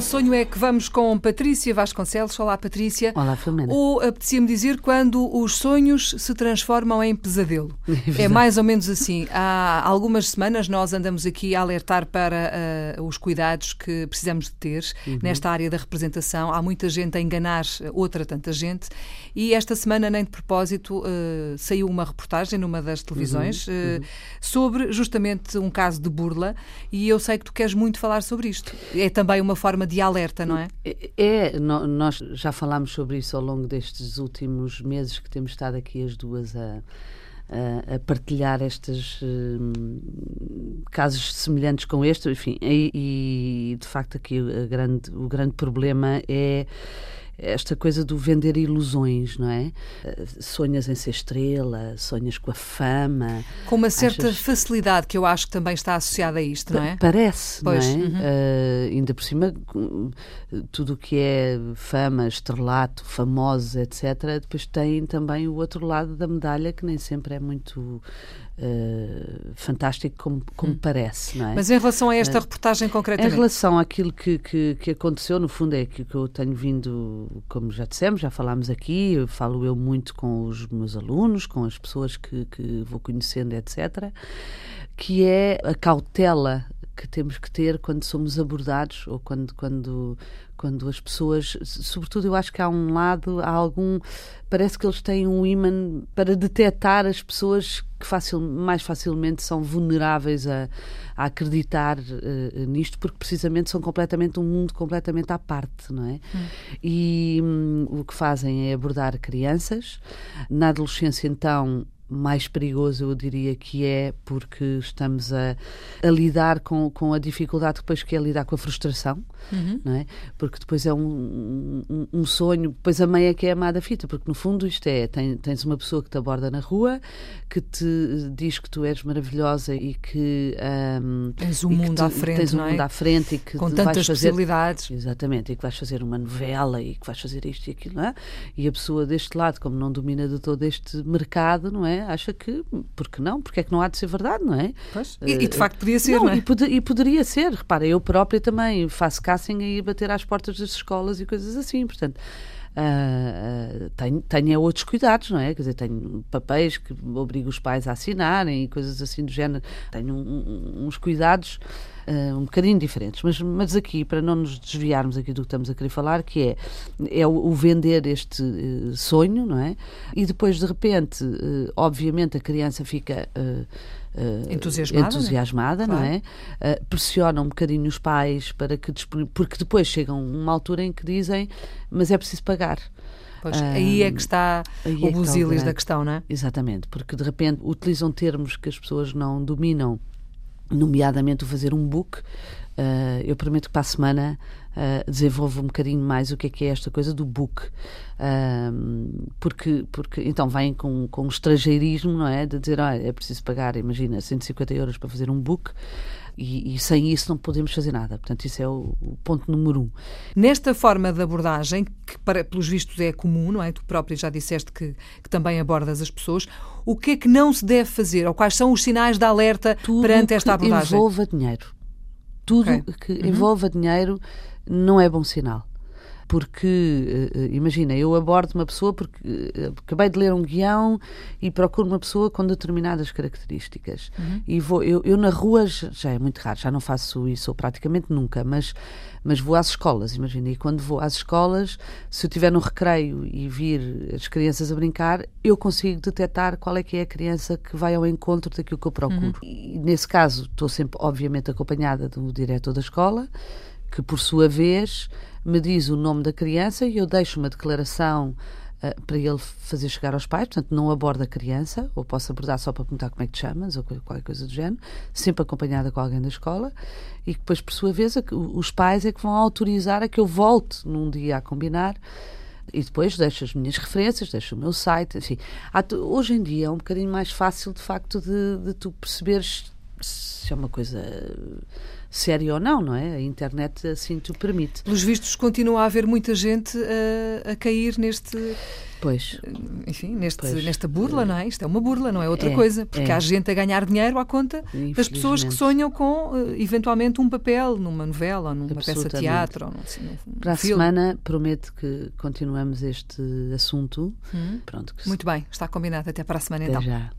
sonho é que vamos com Patrícia Vasconcelos. Olá, Patrícia. Olá, Filomena. Ou apetecia-me dizer quando os sonhos se transformam em pesadelo. É, é mais ou menos assim. Há algumas semanas nós andamos aqui a alertar para uh, os cuidados que precisamos de ter uhum. nesta área da representação. Há muita gente a enganar outra tanta gente. E esta semana, nem de propósito, uh, saiu uma reportagem numa das televisões uhum. Uh, sobre justamente um caso de burla. E eu sei que tu queres muito falar sobre isto. É também uma forma de alerta, não é? É, é nós já falámos sobre isso ao longo destes últimos meses que temos estado aqui as duas a, a, a partilhar estes uh, casos semelhantes com este, enfim, e, e de facto aqui grande, o grande problema é esta coisa do vender ilusões, não é? Sonhas em ser estrela, sonhas com a fama. Com uma certa achas... facilidade que eu acho que também está associada a isto, não é? Parece, pois. não é? Uhum. Uh, ainda por cima, tudo o que é fama, estrelato, famosos, etc., depois tem também o outro lado da medalha que nem sempre é muito Uh, fantástico como, como hum. parece, não é? Mas em relação a esta uh, reportagem concretamente? Em relação àquilo que, que, que, aconteceu, no fundo é aquilo que eu tenho vindo, como já dissemos, já falámos aqui, eu falo eu muito com os meus alunos, com as pessoas que, que vou conhecendo, etc., que é a cautela que temos que ter quando somos abordados ou quando, quando, quando as pessoas, sobretudo eu acho que há um lado, há algum, parece que eles têm um imã para detectar as pessoas que facil, mais facilmente são vulneráveis a, a acreditar uh, nisto, porque precisamente são completamente um mundo completamente à parte, não é? Hum. E hum, o que fazem é abordar crianças. Na adolescência, então, mais perigoso, eu diria que é porque estamos a, a lidar com, com a dificuldade depois que é lidar com a frustração, uhum. não é? Porque depois é um, um, um, sonho, depois a mãe é que é amada fita, porque no fundo isto é, tem, tens uma pessoa que te aborda na rua, que te diz que tu és maravilhosa e que um, tens um mundo tu, à frente, tens é? mundo à frente e que com tantas fazer, possibilidades. Exatamente, e que vais fazer uma novela e que vais fazer isto e aquilo, não é? E a pessoa deste lado, como não domina de todo este mercado, não é? Acha que, porque não? Porque é que não há de ser verdade, não é? Pois. E, e de facto podia ser, não, não é? E, pod e, poderia ser. Repara, eu própria também faço casting e bater às portas das escolas e coisas assim, portanto... Uh, tenho, tenho outros cuidados, não é? Quer dizer, tenho papéis que obrigo os pais a assinarem e coisas assim do género. Tenho um, uns cuidados uh, um bocadinho diferentes. Mas, mas aqui, para não nos desviarmos aqui do que estamos a querer falar, que é, é o, o vender este uh, sonho, não é? E depois, de repente, obviamente, a criança fica. Uh, entusiasmada, entusiasmada né? não é? Uh, pressiona um bocadinho os pais para que porque depois chegam uma altura em que dizem mas é preciso pagar. Pois, uh, aí é que está o é busilis da questão, não é? Exatamente, porque de repente utilizam termos que as pessoas não dominam, nomeadamente o fazer um book. eu prometo que para a semana uh, desenvolvo um bocadinho mais o que é que é esta coisa do book. Uh, porque, porque então vem com, com um estrangeirismo, não é? De dizer, olha, é preciso pagar, imagina, 150 euros para fazer um book. E, e, sem isso não podemos fazer nada. Portanto, isso é o, o, ponto número um. Nesta forma de abordagem, que para, pelos vistos é comum, não é? Tu própria já disseste que, que, também abordas as pessoas. O que é que não se deve fazer? Ou quais são os sinais de alerta Tudo perante esta abordagem? Tudo envolva dinheiro. Tudo okay. que uhum. envolva dinheiro não é bom sinal. Porque, uh, imagina, eu abordo uma pessoa porque uh, acabei de ler um guião e procuro uma pessoa com determinadas características. Uhum. E vou, eu, eu, na rua já é muito raro, já não faço isso praticamente nunca, mas, mas vou às escolas, imagina. E quando vou às escolas, se eu estiver no recreio e vir as crianças a brincar, eu consigo detectar qual é que é a criança que vai ao encontro daquilo que eu procuro. Uhum. E nesse caso, estou sempre, obviamente, acompanhada do diretor da escola que por sua vez me diz o nome da criança e eu deixo uma declaração uh, para ele fazer chegar aos pais, portanto não aborda a criança, ou posso abordar só para perguntar como é que te chamas, ou qualquer coisa do género, sempre acompanhada com alguém da escola, e depois, por sua vez, os pais é que vão autorizar a que eu volte num dia a combinar. E depois deixo as minhas referências, deixo o meu site, enfim. Hoje em dia é um bocadinho mais fácil, de facto, de, de tu perceberes se é uma coisa séria ou não, não é? A internet assim te permite. Pelos vistos, continua a haver muita gente a, a cair neste. Pois. Enfim, neste, pois. nesta burla, não é? Isto é uma burla, não é outra é, coisa. Porque é. há gente a ganhar dinheiro à conta das pessoas que sonham com, eh, eventualmente, um papel numa novela ou numa peça de teatro. Ou num, num Para a filme. semana, prometo que continuamos este assunto. Hum. Pronto. Muito bem, está combinado. Até para a semana Até então. Já.